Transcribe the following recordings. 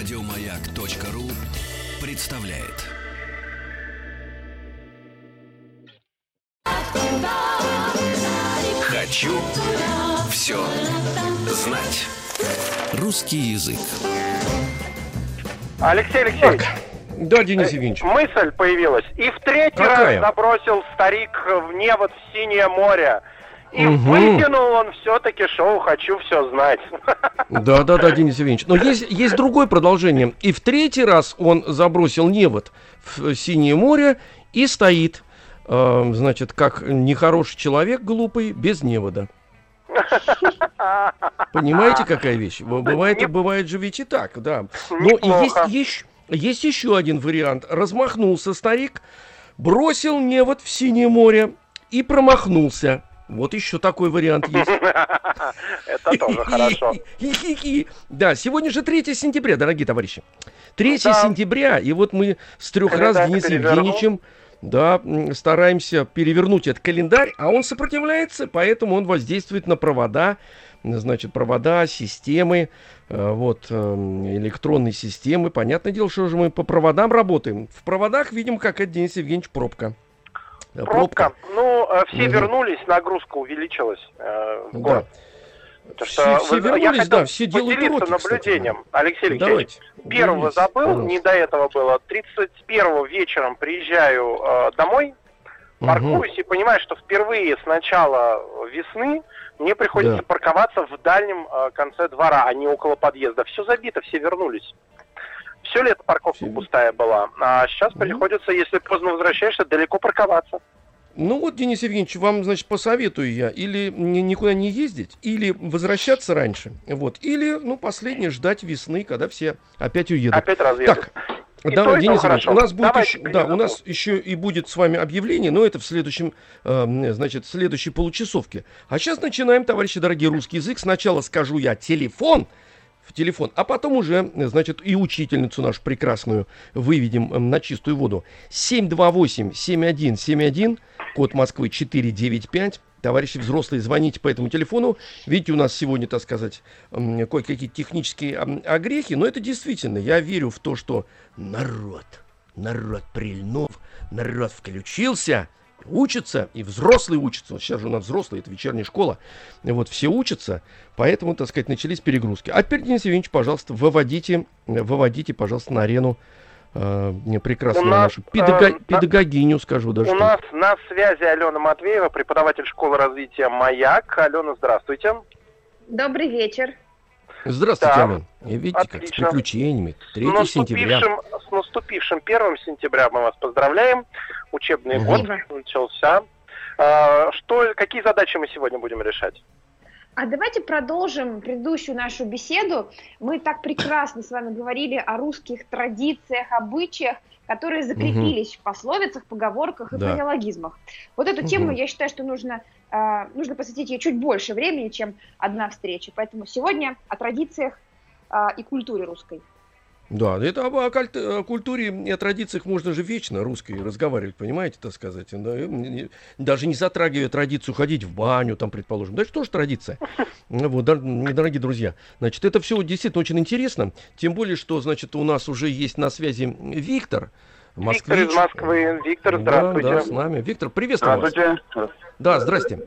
Радиомаяк.ру представляет. Хочу все знать. Русский язык. Алексей Алексеевич, Да, Денис Евгеньевич. мысль появилась. И в третий Какая? раз забросил старик в невод в синее море. И Мгм. выкинул он все-таки шоу «Хочу все знать». Да, да, да, Денис Евгеньевич. Но есть, есть другое продолжение. И в третий раз он забросил невод в Синее море и стоит, э, значит, как нехороший человек глупый, без невода. Понимаете, какая вещь? Бывает, бывает же ведь и так, да. Но и есть, еще, есть еще один вариант. Размахнулся старик, бросил невод в Синее море и промахнулся. Вот еще такой вариант есть. Это тоже хорошо. Да, сегодня же 3 сентября, дорогие товарищи. 3 Да. сентября, и вот мы с трех раз Денисом. Евгеньевичем да, стараемся перевернуть этот календарь, а он сопротивляется, поэтому он воздействует на провода, значит, провода, системы, э, вот, эм, электронные системы. Понятное дело, что же мы по проводам работаем. В проводах видим, как это, Денис Евгеньевич, пробка. Э, Пробка. Ну, э, все Мгм. вернулись, нагрузка увеличилась э, в Да. город. Потому Все- что все вы- я вернулись, хотел да, все делают уроки, кстати. наблюдением. Алексей Алексеевич, Давайте. первого забыл, пожалуйста. не до этого было. 31 вечером приезжаю э, домой, паркуюсь и понимаю, что впервые с начала весны мне приходится Да. парковаться в дальнем э, конце двора, а не около подъезда. Все забито, все вернулись. Все лето парковка Все- пустая была, а сейчас Ну. приходится, если поздно возвращаешься, далеко парковаться. Ну вот, Денис Евгеньевич, вам, значит, посоветую я или ни- никуда не ездить, или возвращаться раньше, вот, или, ну, последнее, ждать весны, когда все опять уедут. Опять разъедут. Так, И да, то, Денис Евгеньевич, хорошо. у нас будет Давайте еще, да, у нас еще и будет с вами объявление, но это в следующем, э, значит, в следующей получасовке. А сейчас начинаем, товарищи дорогие, русский язык. Сначала скажу я телефон, в телефон, а потом уже, значит, и учительницу нашу прекрасную выведем э, на чистую воду. 728-7171, код Москвы 495. Товарищи взрослые, звоните по этому телефону. Видите, у нас сегодня, так сказать, м, кое-какие технические м, огрехи, но это действительно, я верю в то, что народ, народ прильнув, народ включился, учится, и взрослые учатся. Вот сейчас же у нас взрослые, это вечерняя школа. Вот все учатся, поэтому, так сказать, начались перегрузки. А теперь, Денис Евгеньевич, пожалуйста, выводите, выводите, пожалуйста, на арену э, прекрасную У нас, нашу педага- э, на- педагогиню, скажу даже. У так. нас на связи Алена Матвеева, преподаватель школы развития «Маяк». Алена, здравствуйте. Добрый вечер. Здравствуйте, Да. Ален. И Видите, как с Отлично. приключениями. 3 С сентября. с наступившим 1 сентября мы вас поздравляем. Учебный Мгм. год начался. А, Что, какие задачи мы сегодня будем решать? А давайте продолжим предыдущую нашу беседу. Мы так прекрасно с вами говорили о русских традициях, обычаях, которые закрепились в пословицах, поговорках и Да. фразеологизмах. Вот эту тему Мгм. я считаю, что нужно, э, нужно посвятить ей чуть больше времени, чем одна встреча. Поэтому сегодня о традициях э, и культуре русской. Да, это об- о, кальт- о культуре и о традициях можно же вечно русской разговаривать, понимаете, так сказать. Да, даже не затрагивая традицию ходить в баню, там, предположим. Да это тоже традиция. Ну Вот, да, недорогие друзья. Значит, это все действительно очень интересно. Тем более, что, значит, у нас уже есть на связи Виктор. Виктор москвич. из Москвы. Виктор, Да, здравствуйте. Да, с нами. Виктор, приветствую вас. Здравствуйте. Да, здрасте.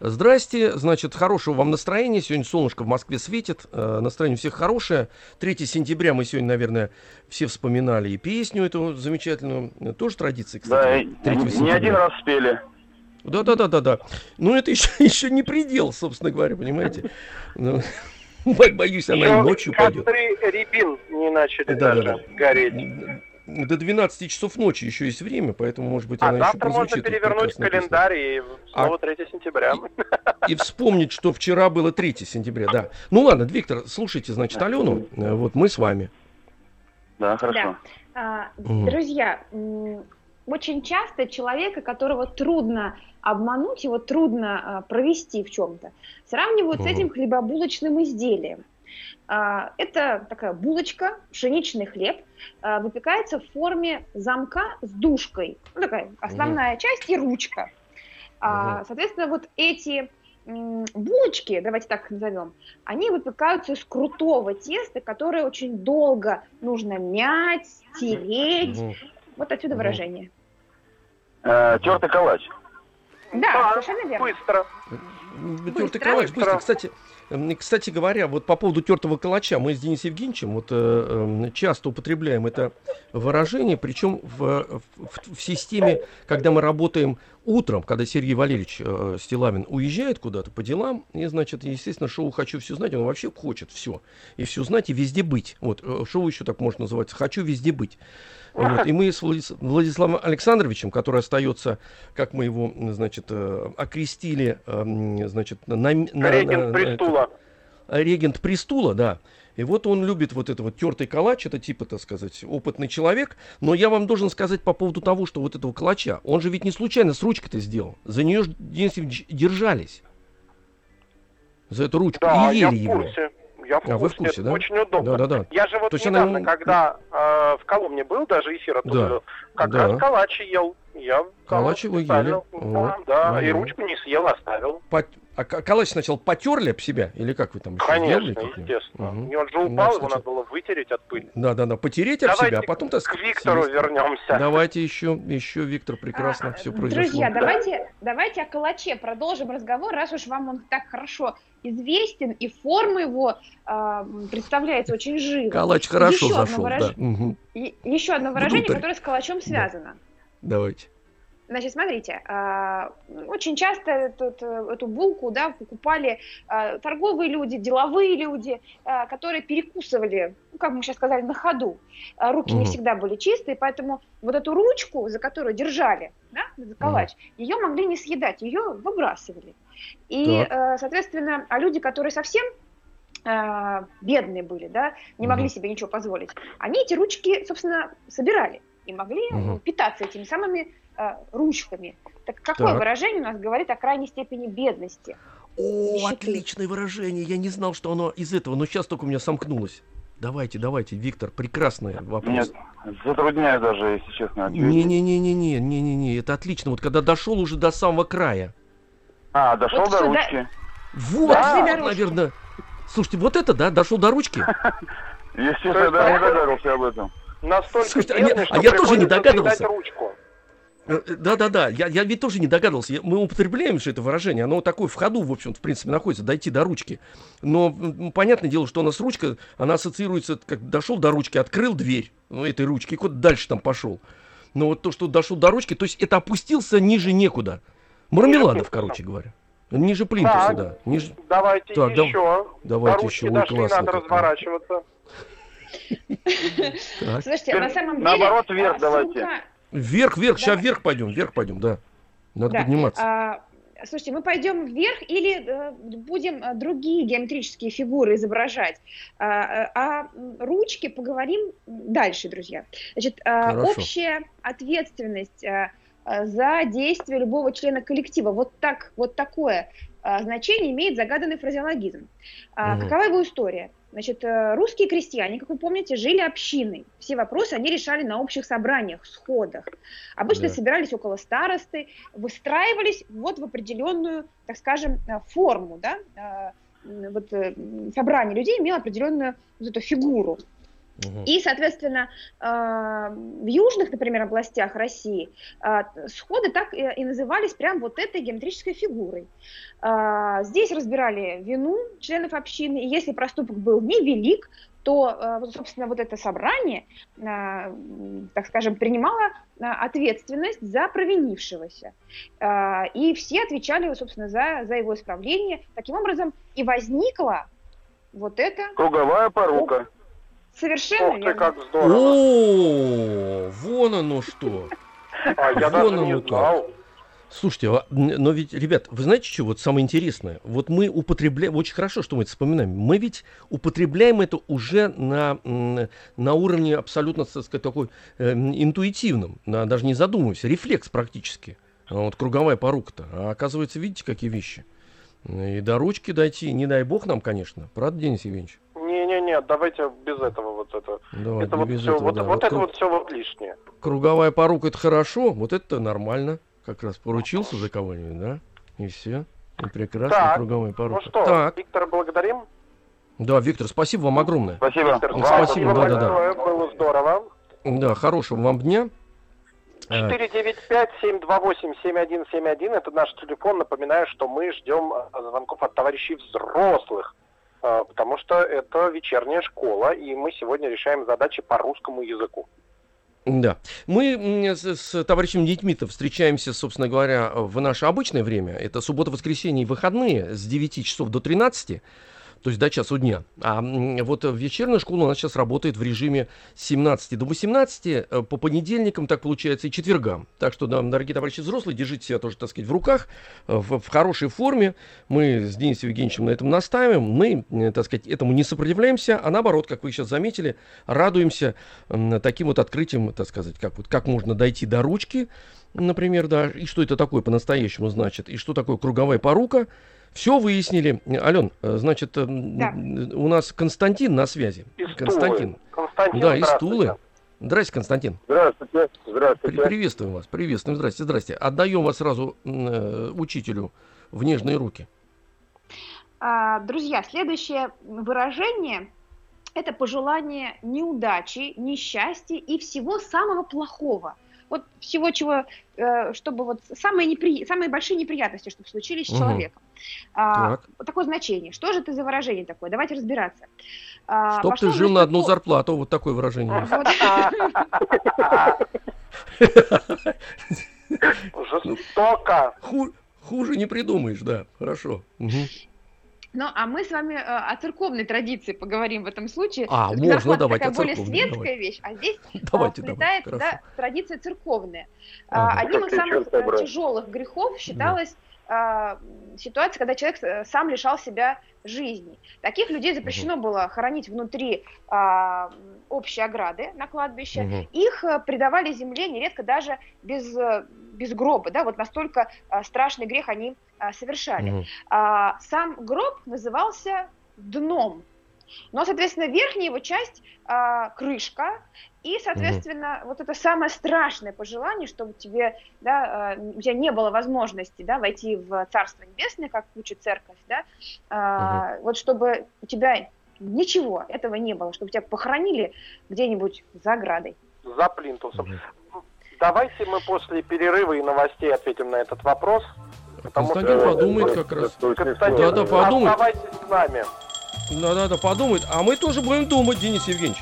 Здрасте, значит, хорошего вам настроения. Сегодня солнышко в Москве светит, э, настроение у всех хорошее. 3 сентября мы сегодня, наверное, все вспоминали и песню эту замечательную. Тоже традиция, Да, кстати. 3 не сентября. один раз спели. Да, да, да, да, да. Но это еще, еще не предел, собственно говоря, понимаете. Ну, бо- Боюсь, она и ночью пойдет. костры рябин не начали Да, да, даже да. гореть. До 12 часов ночи еще есть время, поэтому, может быть, А она еще завтра можно прозвучит. эта перевернуть календарь и снова 3 сентября. и вспомнить, что вчера было 3 сентября, да. Ну ладно, Виктор, слушайте, значит, Алену, э, вот мы с вами. Да, хорошо. А, Мгм. Друзья, очень часто человека, которого трудно обмануть, его трудно а, провести в чем-то, сравнивают с этим хлебобулочным изделием. А, Это такая булочка, пшеничный хлеб, а, выпекается в форме замка с дужкой. Ну, такая основная часть и ручка. Мгм. Соответственно, вот эти булочки, давайте так назовем, они выпекаются из крутого теста, которое очень долго нужно мять, тереть. Мгм. Вот отсюда Мгм. выражение. Э, тертый калач. Да, Да, совершенно верно. Быстро. Тертый калач, быстро. Быстро. Кстати, кстати говоря, вот по поводу тертого калача, мы с Денисом Евгеньевичем вот, э, м, часто употребляем это выражение, причем в, в- в системе, когда мы работаем утром, когда Сергей Валерьевич э, Стилавин уезжает куда-то по делам, и, значит, естественно, шоу «Хочу все знать», он вообще хочет все, и все знать, и везде быть. Вот, э, шоу еще так можно называть «Хочу везде быть». Вот, и мы с Владис- Владиславом Александровичем, который остается, как мы его, значит, э, окрестили, э, м, значит, на, Регент престула. это, регент престула, да. И вот он любит вот это вот тертый калач, это типа, так сказать, опытный человек. Но я вам должен сказать по поводу того, что вот этого калача, он же ведь не случайно с ручкой-то сделал. За нее держались. За эту ручку. Да, и я ели в его. Я в А, курсе. вы в курсе, это да? очень удобно. Да-да-да. Я же вот То она недавно, ему- когда э, в Коломне был, даже эфир оттуда, Да. Как Да. раз калачи ел. Я Калачи вы ели? Да, О. да, и Мгм. ручку не съел, оставил. Пот- А калач сначала потерли об себя? Или как вы там еще Конечно, сделали естественно. И он же Ну, упал, его кстати. надо было вытереть от пыли. Да-да-да, потереть об Давайте себя, а потом так к Виктору съесть. вернемся. Давайте еще, еще, Виктор, прекрасно А, все произошло. Друзья, давайте, давайте о калаче продолжим разговор, раз уж вам он так хорошо известен, и форма его а, представляется очень живо. Калач хорошо Еще зашел, выраж- да. И- еще одно выражение, Внутрь. которое с калачом связано. Давайте. Значит, смотрите, а, очень часто этот, э, эту булку да, покупали а, торговые люди, деловые люди, а, которые перекусывали, ну, как мы сейчас сказали, на ходу. Руки не Мгм. всегда были чистые, поэтому вот эту ручку, за которую держали, да, за калач, ее могли не съедать, ее выбрасывали. И, Так. э, соответственно, а люди, которые совсем бедные были, да, не могли Мгм. себе ничего позволить, они эти ручки, собственно, собирали и могли Мгм. питаться этими самыми э, ручками. Так какое Так. выражение у нас говорит о крайней степени бедности? О, Нищеты. отличное выражение. Я не знал, что оно из этого, но сейчас только у меня сомкнулось. Давайте, давайте, Виктор, прекрасный вопрос. Нет, затрудняю даже, если честно. ответить. Не-не-не-не-не, не-не-не, это отлично. Вот когда дошел уже до самого края. А, дошел Вот до сюда- ручки. Вот, до ручки. наверное. Слушайте, вот это, да, дошел до ручки. Естественно, да, не догадался об этом. Настолько Слушайте, а бедный, я- что а я тоже не догадывался. ручку. Э, э, Да-да-да, я, я ведь тоже не догадывался. Я- Мы употребляем же это выражение, оно такое в ходу, в общем в принципе, находится, дойти до ручки. Но м, понятное дело, что у нас ручка, она ассоциируется, как дошел до ручки, открыл дверь ну, этой ручки, и куда дальше там пошел. Но вот то, что дошел до ручки, то есть это опустился ниже некуда. Мармеладов, короче говоря. Ниже плинтуса, Так. да. Ниже... Давайте Так, еще. давайте До ручки еще. Ой, дошли, классно надо разворачиваться. Слушайте, на самом деле... Наоборот, вверх а, давайте. сумка- Вверх, вверх, сейчас вверх пойдем, вверх пойдем, да. Надо подниматься. А, слушайте, мы пойдем вверх или э, будем э, другие геометрические фигуры изображать? А, э, а м, ручки поговорим дальше, друзья. Значит, а, Хорошо. общая ответственность а, а, за действие любого члена коллектива. Вот так, вот такое а, значение имеет загаданный фразеологизм. А, Мгм. Какова его история? Значит, э, русские крестьяне, как вы помните, жили общиной. Все вопросы они решали на общих собраниях, сходах. Обычно Да. собирались около старосты, выстраивались вот в определенную, так скажем, э, форму, да, э, вот собрание людей имело определенную вот эту фигуру. И, соответственно, э, в южных, например, областях России э, сходы так и назывались прям вот этой геометрической фигурой. Э, Здесь разбирали вину членов общины, и если проступок был невелик, то, вот, собственно, вот это собрание, так скажем, принимало ответственность за провинившегося. И все отвечали, собственно, за, за его исправление. Таким образом, и возникла вот это Круговая порука. Совершенно Ух ты, верно. как здорово. О, вон оно что. А я Вон даже не как. знал. Слушайте, а, но ведь, ребят, вы знаете, что вот самое интересное? Вот мы употребляем, очень хорошо, что мы это вспоминаем, мы ведь употребляем это уже на, на уровне абсолютно, так сказать, такой э, интуитивном, на- даже не задумываясь, рефлекс практически. А вот круговая порука-то. А оказывается, видите, какие вещи. И до ручки дойти, не дай бог нам, конечно. Правда, Денис Евгеньевич? Не-не-не, давайте без этого вот это. Давай, это вот без все, этого, вот, да. вот это кру- вот все вот лишнее. Круговая порука это хорошо, вот это нормально. Как раз поручился за кого-нибудь, да? И все. Прекрасная Так, круговая Ну порука. что, Так, Виктора благодарим. да, Виктор, спасибо вам огромное. Спасибо. Виктор, Ну, спасибо, спасибо да-да-да. большое, было здорово. Да, хорошего вам дня. Э, 495-728-7171 это наш телефон. Напоминаю, что мы ждем э, звонков от товарищей взрослых, э, потому что это вечерняя школа, и мы сегодня решаем задачи по русскому языку. Да. Мы с, с товарищем Детьми-то встречаемся, собственно говоря, в наше обычное время. Это суббота, воскресенье и выходные с 9 часов до 13. То есть до часу дня. А вот вечерняя школа у нас сейчас работает в режиме с 17 до 18 э, по понедельникам, так получается, и четвергам. Так что, да, дорогие товарищи взрослые, держите себя тоже, так сказать, в руках, э, в, в хорошей форме. Мы с Денисом Евгеньевичем на этом настаиваем. Мы, э, так сказать, этому не сопротивляемся, а наоборот, как вы сейчас заметили, радуемся таким вот открытием, так сказать, как, вот, как можно дойти до ручки, например, да, и что это такое по-настоящему значит, и что такое круговая порука. Все выяснили. Ален, э, значит, э, Да. у нас Константин на связи. Из Константин. Тулы. Константин, Да, из здравствуйте. Тулы. Здрасте, Константин. Здравствуйте. При- Здравствуйте. приветствуем вас, приветствуем. Здрасте, здрасте. Отдаем вас сразу э, учителю в нежные руки. А, Друзья, следующее выражение – это пожелание неудачи, несчастья и всего самого плохого. Вот всего, чего, э, чтобы вот самые, непри... самые большие неприятности, чтобы случились с человеком. А, Так. Такое значение. Что же это за выражение такое? Давайте разбираться. А, Чтоб ты жил на одну зарплату, вот такое выражение. Вот. Жестоко. Ху- Хуже не придумаешь, да, хорошо. Ну, а мы с вами э, о церковной традиции поговорим в этом случае. А, можно, зарплата давайте такая о более церковной, светская давай. вещь, а здесь Давайте, а, давайте, вплетает хорошо. туда традиция церковная. Ага. А, Одним из самых э, тяжелых грехов считалась а, ситуация, когда человек э, сам лишал себя жизни. Таких людей запрещено было хоронить внутри а, общей ограды на кладбище. Мгм. Их э, предавали земле нередко даже без, э, без гроба, да, вот настолько а, страшный грех они а, совершали. Мгм. А, сам гроб назывался дном. Но, соответственно, верхняя его часть а, крышка, и, соответственно, вот это самое страшное пожелание, чтобы тебе, да, а, у тебя не было возможности, да, войти в Царство Небесное, как учит церковь, да, а, вот чтобы у тебя ничего этого не было, чтобы тебя похоронили где-нибудь за оградой. За плинтусом. Мгм. Давайте мы после перерыва и новостей ответим на этот вопрос. Потому Константин что- подумает как раз. Константин, Да-да, подумай. оставайтесь с нами. Да-да-да, подумает. А мы тоже будем думать, Денис Евгеньевич.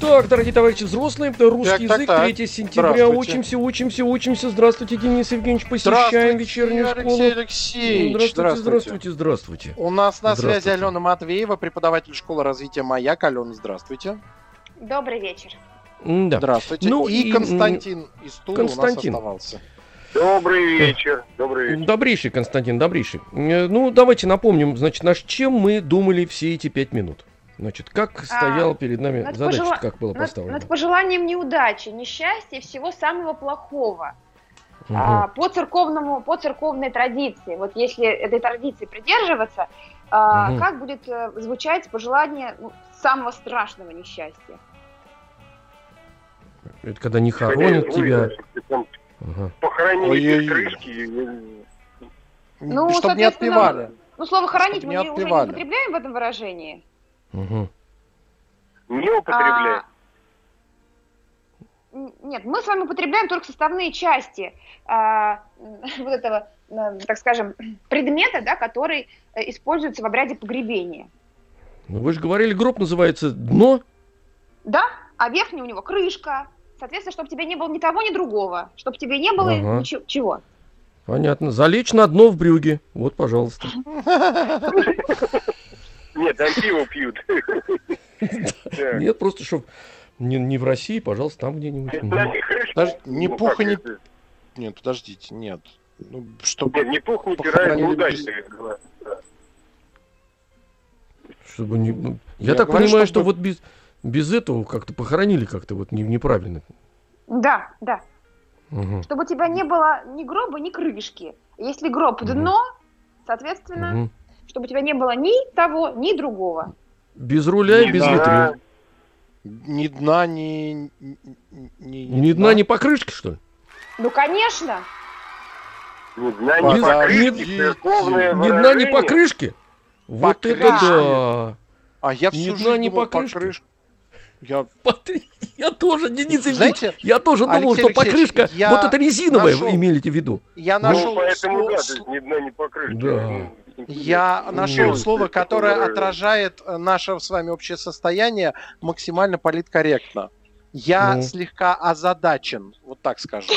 Так, дорогие товарищи взрослые, это русский Так, так, язык, так. 3 сентября, Здравствуйте. учимся, учимся, учимся. Здравствуйте, Денис Евгеньевич, посещаем Здравствуйте, вечернюю Алексей школу. Алексеевич. Здравствуйте, здравствуйте, здравствуйте. У нас на связи Здравствуйте. Алена Матвеева, преподаватель школы развития «Маяк». Алена, здравствуйте. Добрый вечер. Да. Здравствуйте. Ну и и, Константин из Тулы Константин. у нас оставался. Добрый вечер. Добрый вечер. Добрейший, Константин, добрейший. Э, Ну, давайте напомним, значит, наш чем мы думали все эти пять минут. Значит, как стояла перед нами над задача, пожела- как было Над, поставлено. над пожеланием неудачи, несчастья всего самого плохого. Мгм. А, по церковному, по церковной традиции. Вот если этой традиции придерживаться, а, Мгм. как будет э, звучать пожелание ну, самого страшного несчастья? Это когда не хоронят тебя. Ага. Похоронили Ой-ой-ой. крышки. Ну, Чтобы не отпевали. Ну, слово хоронить мы не уже не употребляем в этом выражении. Мгм. Не употребляй. А, Нет, мы с вами употребляем только составные части а, вот этого, э, так скажем, предмета, да, который э, используется в обряде погребения. Ну, вы же говорили, гроб называется дно. Да, а верхняя у него крышка. Соответственно, чтобы тебе не было ни того, ни другого. Чтобы тебе не было Ага. ничего. чего. Понятно. Залечь на дно в брюге. Вот, пожалуйста. Нет, там пиво пьют. Нет, просто чтобы не, не в России, пожалуйста, там где-нибудь. Не пуха, это? Нет, подождите, нет. Ну, чтобы... Нет, ни пух, пера, Похоронили неудачные. Чтобы не... Я, Я так говорю, понимаю, что чтобы- вот без, без этого как-то похоронили как-то вот не- неправильно. Да, да. Мгм. Чтобы у тебя не было ни гроба, ни крышки. Если гроб Мгм. дно, соответственно, Мгм. Чтобы у тебя не было ни того, ни другого. Без руля и Ни без дна. витрин. Ни дна, ни... Ни, Ни дна, ни покрышки, что ли? Ну, конечно. Ни дна, ни покрышки, Ни- Ни дна, ни покрышки. Вот это Покрышки. да. А я Ни всю дна, жизнь ни думал, покрышки. Покрышка. Я, Я тоже, Денис Евгеньевич, знаете, я тоже думал, Алексей что Алексеевич, покрышка, я вот это резиновая, нашел- вы имеете в виду. я Ну, нашел поэтому, слово- да, дна, ни покрышки. Да. Ну, Я нашел Ну, слово, которое выражение. отражает э, наше с вами общее состояние максимально политкорректно. Я Ну. слегка озадачен, вот так скажем.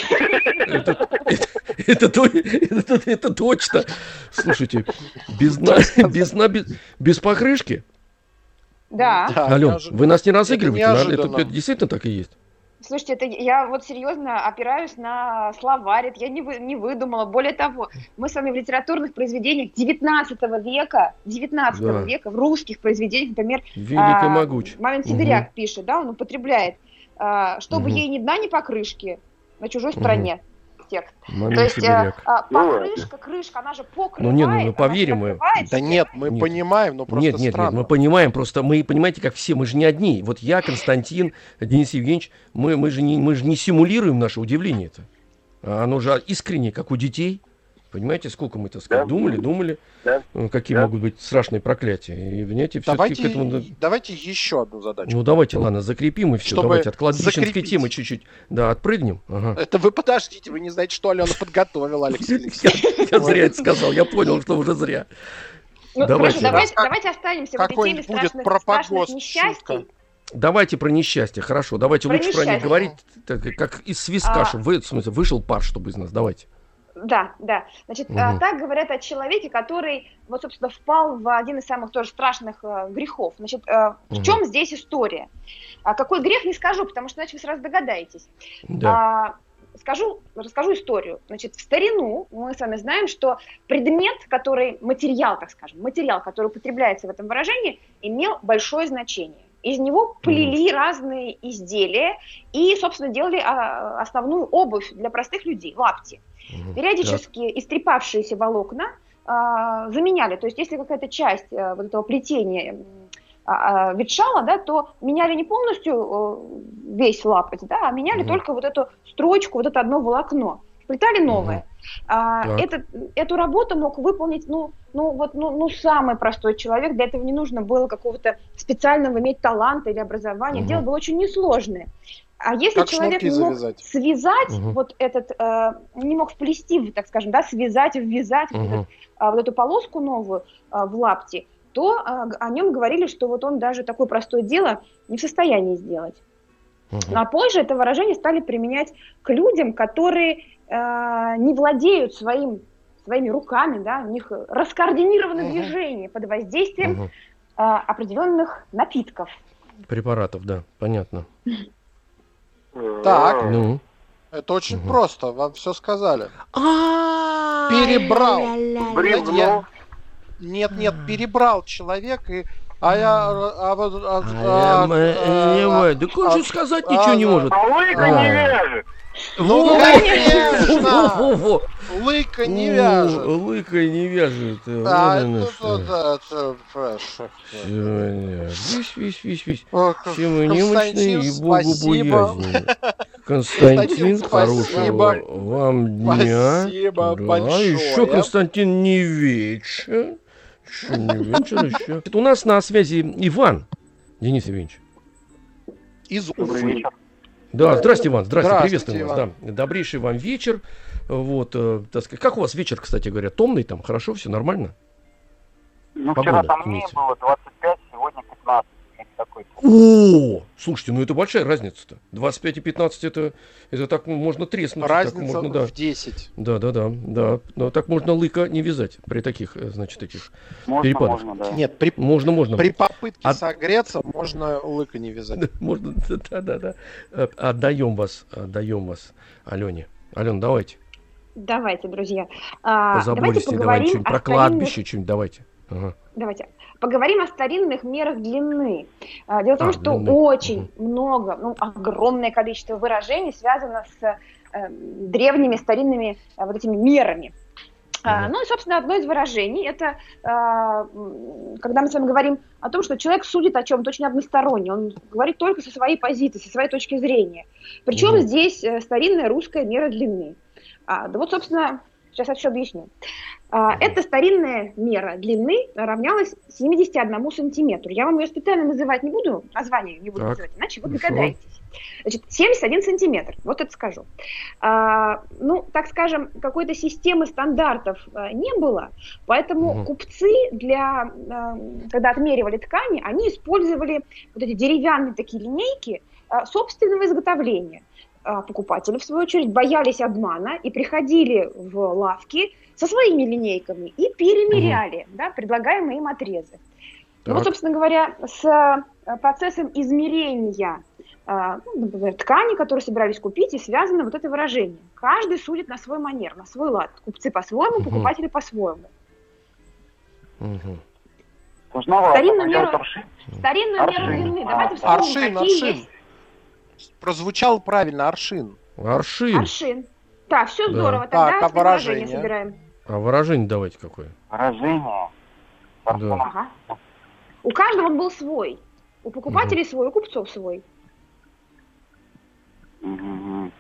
Это, это- это то- это- это точно. Слушайте, без без, без, без покрышки. Да. Да, Ален, неожиданно. вы нас не разыгрываете? Это Это, это действительно так и есть? Слушайте, это я вот серьезно опираюсь на словарь, это я не, вы- не выдумала. Более того, мы с вами в литературных произведениях 19 века, 19 Да. века, в русских произведениях, например, Великий а, могуч. Мамин Сибиряк пишет, да, он употребляет, а, чтобы Мгм. ей ни дна, ни покрышки на чужой Мгм. стороне. Текст. Мамин То есть а, сибиряк. а, Ну, покрышка, крышка, она же покрывает. Ну, не, ну, ну, поверим мы. Да нет, мы Нет. понимаем, но просто Нет, нет, нет, странно. мы понимаем, просто мы, понимаете, как все, мы же не одни. Вот я, Константин, Денис Евгеньевич, мы, мы, же, не, мы же не симулируем наше удивление-то. А оно же искренне, как у детей. Понимаете, сколько мы, так сказать, Да. думали, думали, Да. э, какие Да. могут быть страшные проклятия. И, понимаете, все-таки Давайте, к этому... давайте еще одну задачу. Ну, давайте, ладно, закрепим и все. Чтобы Давайте от кладбищенской темы чуть-чуть, да, отпрыгнем. Ага. Это вы подождите, вы не знаете, что Алена подготовила, Алексей Алексеевич. Я, зря это сказал, я понял, что уже зря. Ну, Давайте. хорошо, давайте, останемся в этой теме страшных, несчастий. Давайте про несчастье, хорошо. Давайте Про лучше про них несчастье. говорить, так, как из свистка, А. чтобы вы, в смысле, вышел пар, чтобы из нас. Давайте. Да, да. Значит, Мгм. так говорят о человеке, который, вот, собственно, впал в один из самых тоже страшных э, грехов. Значит, э, в Мгм. чем здесь история? А какой грех, не скажу, потому что иначе вы сразу догадаетесь. Да. А, скажу, расскажу историю. Значит, в старину мы с вами знаем, что предмет, который, материал, так скажем, материал, который употребляется в этом выражении, имел большое значение. Из него плели разные изделия и, собственно, делали а, основную обувь для простых людей, лапти. Мгм. Периодически истрепавшиеся волокна а, заменяли. То есть, если какая-то часть а, вот этого плетения а, а, ветшала, да, то меняли не полностью э, весь лапоть, да, а меняли Мгм. только вот эту строчку, вот это одно волокно. Плетали новое. А, Так. этот- эту работу мог выполнить, ну, ну, вот, ну, ну, самый простой человек. Для этого не нужно было какого-то специального иметь таланта или образования. Мгм. Дело было очень несложное. А если Как человек не мог завязать. связать Мгм. вот этот, э, не мог вплести, так скажем, да, связать, ввязать вот, Мгм. этот, а, вот эту полоску новую а, в лапти, то а, г- о нем говорили, что вот он даже такое простое дело не в состоянии сделать. Ну, а позже это выражение стали применять к людям, которые э, не владеют своим, своими руками, да, у них раскоординировано Мгм. движение под воздействием э, определенных напитков. Препаратов, да, понятно. Так. Ну. Это очень Мгм. просто, вам все сказали. А, Перебрал. Бревно. Нет, нет, перебрал человек и... А я... А вот... а- А, а- э, не а- Да он же а- сказать а- ничего не а- может. А лыка А. не вяжет. Ну, конечно! во, во, во. Лыка не вяжет. Лыка не вяжет. А, это- что. Сегодня. Вись, вись, вись, Все мы немощные и спасибо. богобоязненные. Константин, Константин, хорошего спасибо. вам дня. Спасибо Да, большое. еще Константин не вечер. Еще не вечер, еще. Это у нас на связи Иван. Денис Евгеньевич. Из Добрый Уфы. вечер. Да, здрасте, Иван, здрасте, Здравствуйте, приветствуем вас. Да. Добрейший вам вечер. Вот, э, так сказать, как у вас вечер, кстати говоря, томный там, хорошо, все нормально? Ну, Погода вчера там имеется. было 25, сегодня 15. Что-то такое. О, слушайте, ну это большая разница-то. 25 и 15 это, это так можно треснуть. так Разница можно, да. в 10. Да, да, да, да. Но так можно лыка не вязать при таких, э, значит, этих. Можно, Перепадов. можно, да. Нет, при, Можно, можно. при попытке А- согреться можно лыка не вязать. Можно, да, да, да. Э, Отдаем вас, отдаем вас Алене. Алена, давайте. Давайте, друзья. А, давайте Позаботьтесь, давайте поговорим что-нибудь о про старинных кладбище, что-нибудь давайте. Ага. Давайте поговорим о старинных мерах длины. А, Дело в том, А, что длины. очень много, ну, огромное количество выражений связано с э, древними старинными э, вот этими мерами. А. Ну и, собственно, одно из выражений это а, когда мы с вами говорим о том, что человек судит о чем-то очень односторонне, он говорит только со своей позиции, со своей точки зрения. Причем Мгм. здесь э, старинная русская мера длины. А, да вот, собственно, Сейчас я все объясню. А, Эта старинная мера длины равнялась 71 сантиметру. Я вам ее специально называть не буду, название не буду Так, называть, иначе вы хорошо. догадаетесь. Значит, 71 сантиметр, вот это скажу. А, ну, так скажем, какой-то системы стандартов а, не было, поэтому Мгм. купцы для, а, когда отмеривали ткани, они использовали вот эти деревянные такие линейки а, собственного изготовления. А, Покупатели, в свою очередь, боялись обмана и приходили в лавки со своими линейками и перемеряли да, предлагаемые им отрезы. Ну, вот, Так. собственно говоря, с э, процессом измерения э, ну, например, ткани, которые собирались купить, и связано вот это выражение. Каждый судит на свой манер, на свой лад. Купцы по-своему, Мгм. покупатели по-своему. Сложновато. Старинную меру- Старинную меру длины. Давайте вспомним, Аршин, какие аршин. есть. Прозвучал правильно, аршин. Аршин. Аршин. Так, все Да. здорово. Так, Тогда а выражение выражение? собираем. А выражение давайте какое? Выражение. Да. Ага. У каждого был свой. У покупателей свой, у купцов свой. Что-то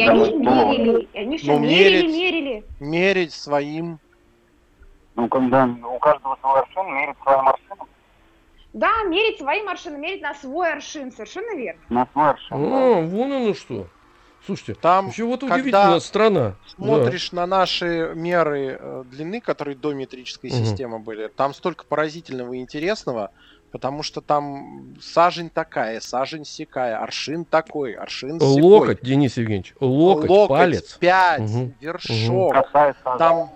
И они мерили, и они все Ну, мерили, мерить. мерили. Мерить своим. Ну, когда у каждого свой аршин, мерить своим аршином. Да, мерить своим аршином, мерить на свой аршин, совершенно верно. На свой аршин. да. О, вон оно что. Слушайте, Там вообще вот когда удивительная страна. смотришь на наши меры э, длины, которые до метрической Мгм. системы были, там столько поразительного и интересного, потому что там сажень такая, сажень сякая, аршин такой, аршин Да. сякой. Локоть, Денис Евгеньевич, локоть, палец, пять, Мгм. вершок, Касается там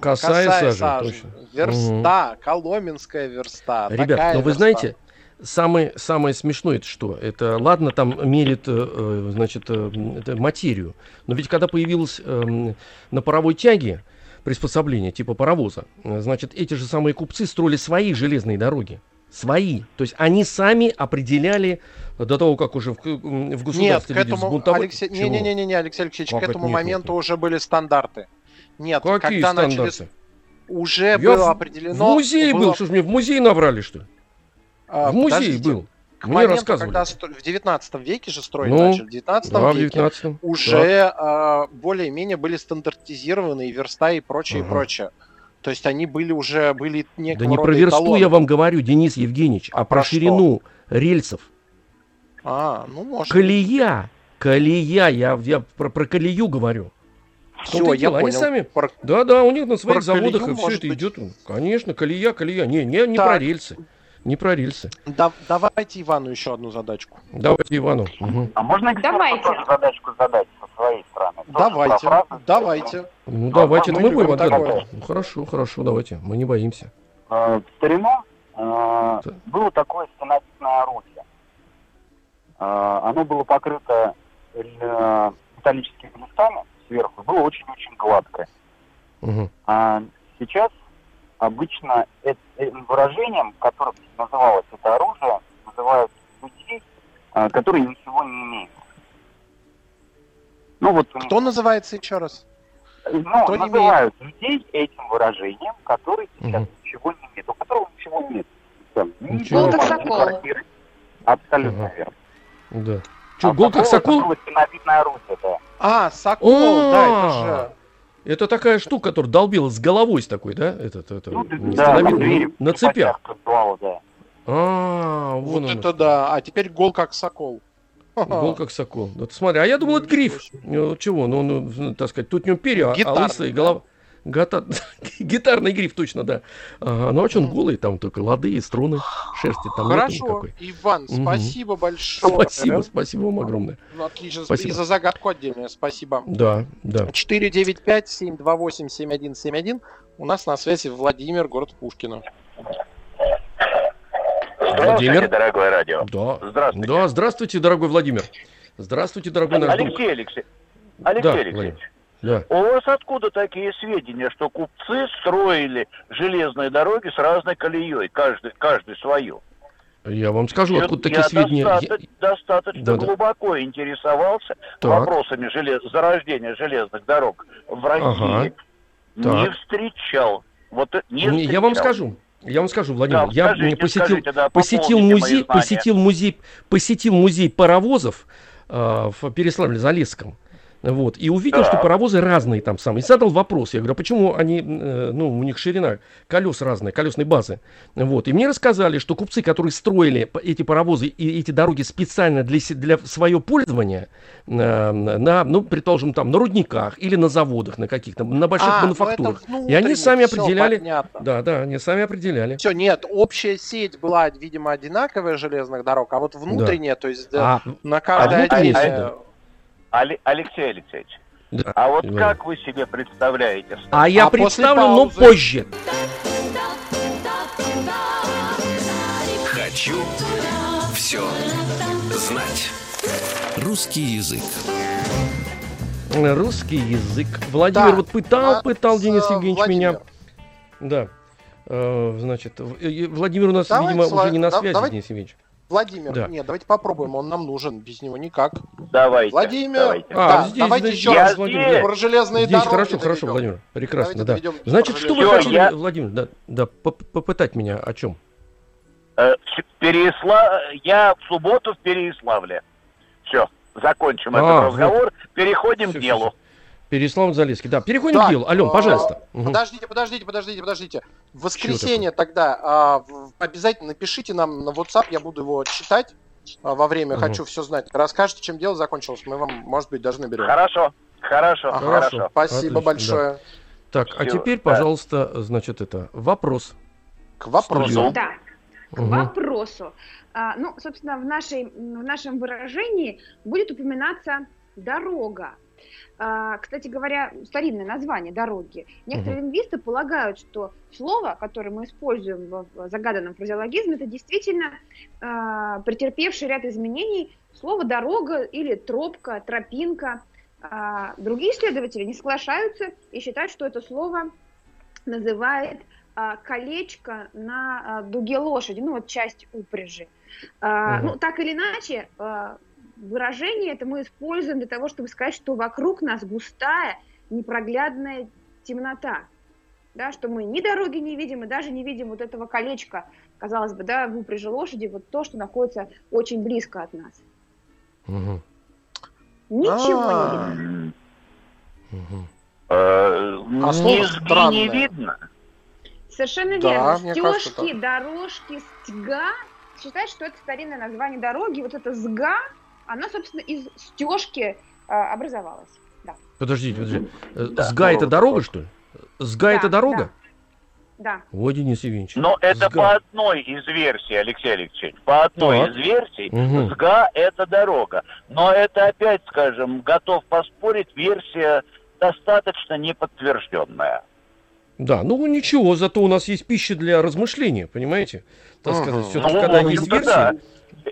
косая, косая точно. верста, коломенская верста. Ребят, такая но вы верста. знаете, самое, самое смешное это что? Это ладно, там мерит, э, э, значит, э, материю. Но ведь когда появилось эм, на паровой тяге приспособление типа паровоза, значит, эти же самые купцы строили свои железные дороги. Свои. То есть они сами определяли до того, как уже в, в Нет, государстве к люди этому, взбунтовали- Алексей, Чего? не, не, не, не, Алексей Алексеевич, Как к это этому нет, моменту нет? уже были стандарты. Нет, Какие когда стандарты? начались, уже Я было в- определено. В музее было, был, что ж мне в музей набрали, что ли? А, в музее был. К Мне моменту, рассказывали. когда в 19 веке же строить Ну, начали, в 19 Да, в веке 19 уже а, более-менее были стандартизированы и верста и прочее, Ага. и прочее. То есть они были уже были Да некого не рода про версту эталоном. я вам говорю, Денис Евгеньевич, а, А про про ширину рельсов. А, ну может. Колея, колея, я, я про, про колею говорю. Все, я дело, они понял. сами- Про- Да-да, у них на своих Про заводах колею, и все это быть. идет. Конечно, колея, колея. Не, не, не Так. про рельсы. Не про рельсы. Да- давайте Ивану еще одну задачку. Давайте Ивану. Мгм. А можно Давайте. тоже задачку задать со своей стороны? Тоже Давайте, про фразы? давайте. Ну давайте, это мы мы будем отгадывать. Ну хорошо, хорошо, давайте. Мы не боимся. Э, В старину э, было такое стенобитное орудие. Э, Оно было покрыто э, металлическими листами сверху, было очень-очень гладкое. Мгм. А сейчас обычно э- этим выражением, которым называлось это оружие, называют людей, э, которые ничего не имеют. Ну вот них- Кто называется еще раз? ну, кто не называют людей этим выражением, который сейчас Мгм. ничего не имеет, у которого ничего нет. Там, ни Ничего. Гол как квартиры. Абсолютно Ага. верно. Да. Что, А гол как сокол? орудие, да. А, Сокол, да, это А, же. Это такая штука, которая долбила с головой с такой, да? Этот, это, Ну, да, на двери, на цепях. бывало, да. А, вон Вот оно это да. А теперь гол как Сокол. Гол как сокол. Вот смотри, а я думал, это гриф. Ну, чего? Ну, ну, ну, так сказать, тут не перья, а- а лысая да? Гата- Гитарный гриф, точно, да. Ага, ну а что он голый, там только лады и струны, шерсти там Хорошо, никакой. Иван, Мгм. спасибо большое. Спасибо, спасибо вам огромное. Ну, отлично. Спасибо. И за загадку отдельное спасибо. Да, да. 495-728-7171. У нас на связи Владимир, город Пушкино. Владимир? дорогое радио. Да. Здравствуйте. Да, здравствуйте, дорогой Владимир. Здравствуйте, дорогой наш друг. Алексей Алексей, Да, Алексей Владимир. Алексеевич, Да. у вас откуда такие сведения, что купцы строили железные дороги с разной колеей, каждый, каждый свою? Я вам скажу, Я- откуда такие я сведения. Я- достаточно, достаточно Да-да. глубоко интересовался Так. вопросами желез... зарождения железных дорог в России. Не Так. встречал. Вот э- не Не, Я вам встречал. скажу. Я вам скажу, Владимир, Да, я скажите, посетил, скажите, да, посетил музей, посетил музей, посетил музей паровозов э, в Переславле-Залесском. Вот, и увидел, что Так. паровозы разные там самые. И задал вопрос. Я говорю, а почему они, э, ну, у них ширина колес разная, колесной базы. Вот, и мне рассказали, что купцы, которые строили эти паровозы и эти дороги специально для, для свое пользование, э, на, ну, предположим, там, на рудниках или на заводах, на каких-то, на больших А, ну мануфактурах. это И они сами определяли, понятно. да, да, они сами определяли. Все, нет, общая сеть была, видимо, одинаковая железных дорог, а вот внутренняя, то есть да, А, на каждой внутренняя отдельной- сеть, Али- Алексей Алексеевич, да. а вот Иван. как вы себе представляете? А я А представлю, но паузы. позже. Хочу все знать. Русский язык. Русский язык. Владимир Да, вот пытал, а, пытал с, Денис э, Евгеньевич Владимир. меня. Да. Э, значит, э, Владимир у нас, Давайте видимо, уже не на да- связи, давайте- Денис Евгеньевич. Владимир, Да. нет, давайте попробуем, он нам нужен, без него никак. Давайте. Владимир, давайте. А, да, здесь, давайте значит, еще я раз Владимир, здесь. про железные Здесь дороги. хорошо, хорошо, доведем. Владимир. Прекрасно, Давайте да. Значит, что вы хотели, дороги. Владимир, да, да, поп- попытать меня о чем? Э, в Переясла... Я в субботу в Переяславле. Все, закончим А, этот вот. разговор, переходим Всё, к делу. Переслав Залесский. Да, переходим Так, к делу. Ален, а, пожалуйста. Подождите, подождите, подождите, подождите. В воскресенье тогда а, обязательно напишите нам на WhatsApp, я буду его читать а, во время Мгм. «Хочу все знать». Расскажите, чем дело закончилось, мы вам, может быть, даже наберем. Хорошо, хорошо, Ага. хорошо. Спасибо Отлично, большое. Так, а Всё, теперь, да. пожалуйста, значит, это вопрос. К вопросу. Да, к Мгм. вопросу. А, ну, собственно, в, нашей, в нашем выражении будет упоминаться дорога. А, кстати говоря, старинное название дороги. Некоторые лингвисты полагают, что слово, которое мы используем в загаданном фразеологизме, это действительно а, претерпевший ряд изменений слово дорога или тропка, тропинка. А, другие исследователи не соглашаются и считают, что это слово называет а, колечко на а, дуге лошади, ну вот часть упряжи. А, Мгм. Ну так или иначе, а, выражение это мы используем для того, чтобы сказать, что вокруг нас густая, непроглядная темнота, да, что мы ни дороги не видим и даже не видим вот этого колечка, казалось бы, да, в упряжи лошади, вот то, что находится очень близко от нас. Мгм. Ничего А. не видно. М, Мгм. э, А слово не видно. Совершенно Да, верно. мне кажется, Стежки, так. дорожки, стега. Считают, что это старинное название дороги. Вот эта сга, она, собственно, из стежки а, образовалась. Да. Подождите, подождите. Э, Да. Сга это дорога, что ли? Сга это Да, дорога? Да. Ой, Денис Евгеньевич. Но это Сга. по одной из версий, Алексей Алексеевич. По одной Так. из версий Мгм. СГА это дорога. Но это опять, скажем, готов поспорить, версия достаточно неподтвержденная. Да, ну ничего, зато у нас есть пища для размышления, понимаете? Так сказать, все-таки, Ну, когда есть версии, да.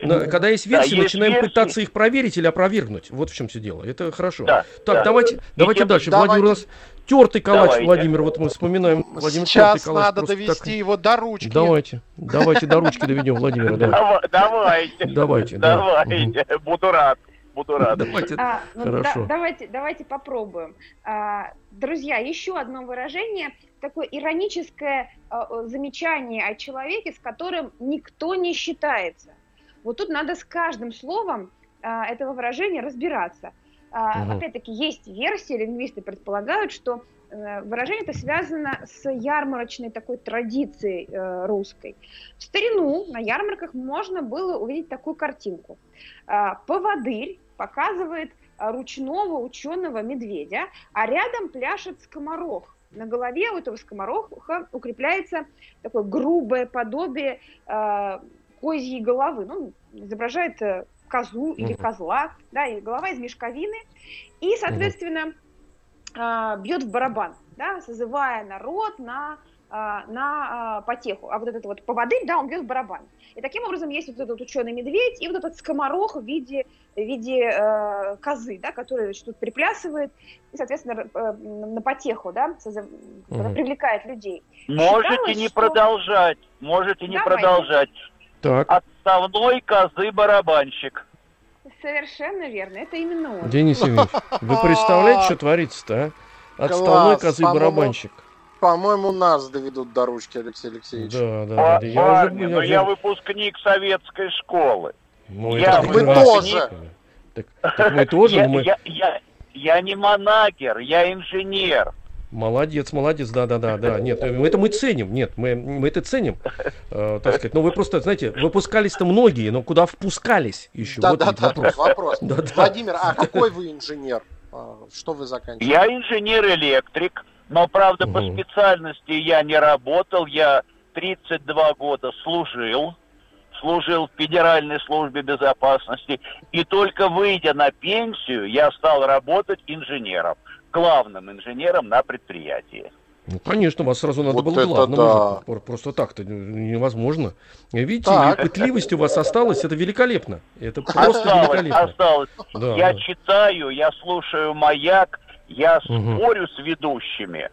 На- когда есть Да, версии, есть начинаем версии. пытаться их проверить или опровергнуть. Вот в чем все дело. Это хорошо. Да, Так, да. давайте, давайте тем- дальше. давайте. Владимир у нас тертый калач, Давайте. Владимир. Вот мы вспоминаем Владимир Сейчас тертый калач. надо довести так. его до ручки. Давайте, давайте до ручки доведем Владимира. давай. Дава- Давайте. Давайте, да. Давайте. Буду рад. Буду рад. Давайте. А, ну, Хорошо. да- давайте, давайте попробуем. А, друзья, еще одно выражение, такое ироническое а, э, замечание о человеке, с которым никто не считается. Вот тут надо с каждым словом а, этого выражения разбираться. А, Мгм. Опять-таки есть версии, лингвисты предполагают, что э, выражение это связано с ярмарочной такой традицией э, русской. В старину на ярмарках можно было увидеть такую картинку. А, Поводырь показывает ручного ученого медведя, а рядом пляшет скоморох. На голове у этого скомороха укрепляется такое грубое подобие э, козьей головы. Ну, изображает э, козу или Мгм. козла, да, и голова из мешковины. И, соответственно, а, бьет в барабан, да, созывая народ на, а, на а, потеху. А вот этот вот поводырь, да, он бьет в барабан. И таким образом есть вот этот ученый медведь и вот этот скоморох в виде, в виде э, козы, да, который значит, тут приплясывает и, соответственно, э, на потеху, да, созыв- Мгм. привлекает людей. Можете Считалось, не что- продолжать. Можете не Давайте. продолжать. Так, Отставной козы-барабанщик. Совершенно верно, это именно он. Денис Евгеньевич, вы представляете, что творится-то, а? Отставной Класс, козы по-моему, барабанщик. По-моему, нас доведут до ручки, Алексей Алексеевич. Да, да, да. Я Парни, уже, но я выпускник советской школы. Ну, я это вы тоже. Так, так мы тоже, я, мы... я- я- я не манагер, я инженер. Молодец, молодец, да, да, да, да. Нет, э, это мы ценим, нет, мы, мы это ценим, э, так сказать. Но вы просто, знаете, выпускались-то многие, но куда впускались еще? Да, вот да, да, вопрос. вопрос. Да, да. Владимир, а какой вы инженер? А, Что вы заканчиваете? Я инженер-электрик, но, правда, по Мгм. специальности я не работал. Я 32 года служил, служил в Федеральной службе безопасности. И только выйдя на пенсию, я стал работать инженером, главным инженером на предприятии. Ну, конечно, вас сразу надо Вот было главным. да. уже. Про- Просто так-то невозможно. Видите, Так. и пытливость у вас осталась, это великолепно. Это просто Осталось, великолепно. осталось. Да, я да. читаю, я слушаю маяк, я Мгм. спорю с ведущими.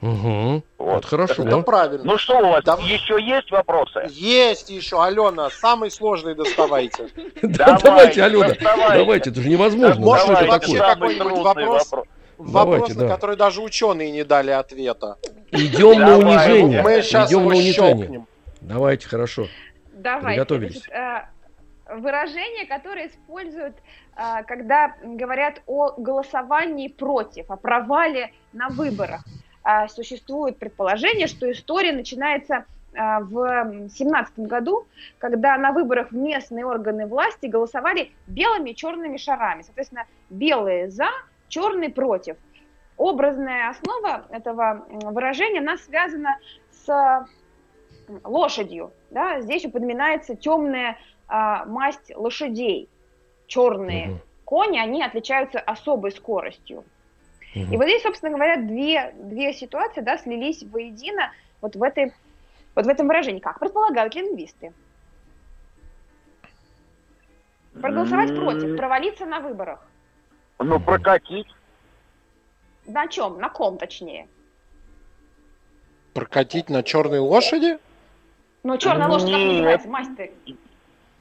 Мгм. Вот. Вот хорошо. Это правильно. Ну что у вас, Да- еще есть вопросы? Есть еще, Алена, самый сложный доставайте. Да, Давайте, Алена, давайте, это же невозможно. Может, что это вообще какой-нибудь трудный вопрос? Вопрос. Давайте, на да. который даже ученые не дали ответа. Идем на унижение. Мы сейчас Идем его на унижение. щелкнем. Давайте, хорошо. Давайте. Приготовились. Э, выражение, которое используют, э, когда говорят о голосовании против, о провале на выборах. Э, Существует предположение, что история начинается в семнадцатом году, когда на выборах в местные органы власти голосовали белыми и черными шарами. Соответственно, белые за, черные против. Образная основа этого выражения, она связана с м, лошадью. Да? Здесь упоминается темная а, масть лошадей. Черные Мгм. кони, они отличаются особой скоростью. Мгм. И вот здесь, собственно говоря, две, две ситуации да, слились воедино вот в, этой, вот в этом выражении. Как предполагают лингвисты? Проголосовать против, провалиться на выборах. Ну, прокатить. На чем? На ком, точнее. Прокатить на черной лошади? Ну, черная лошадь, как называется? Масть-то.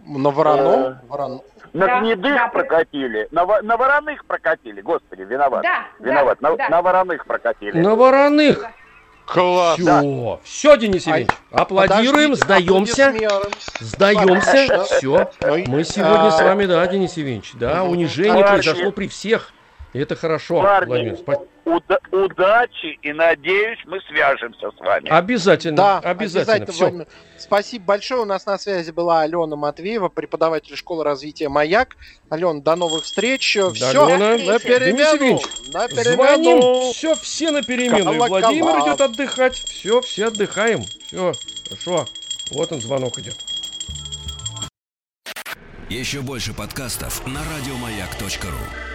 На вороном? Ворон- На Да, гнедых да, про- прокатили. На, на вороных прокатили. Господи, виноват. Да, Виноват. да, на, да. на вороных прокатили. На вороных. Класс. Все, все, Денис А- Евгеньевич. Аплодируем, Подождите, сдаемся, сдаемся. Все. Мы сегодня а, с вами, да, Денис Евгеньевич, да, Мгм. унижение произошло при всех. И это хорошо, Парни. Владимир. спа- Уда- удачи и надеюсь, мы свяжемся с вами. Обязательно, Да, обязательно. Все. Владимир. Спасибо большое. У нас на связи была Алена Матвеева, преподаватель школы развития «Маяк». Алена, до новых встреч. Все, Алена. на перемену. На Звоним, перемену. все, все на перемену. И. Владимир идет отдыхать. Все, все отдыхаем. Все, хорошо. Вот он звонок идет. Еще больше подкастов на радиомаяк.ру.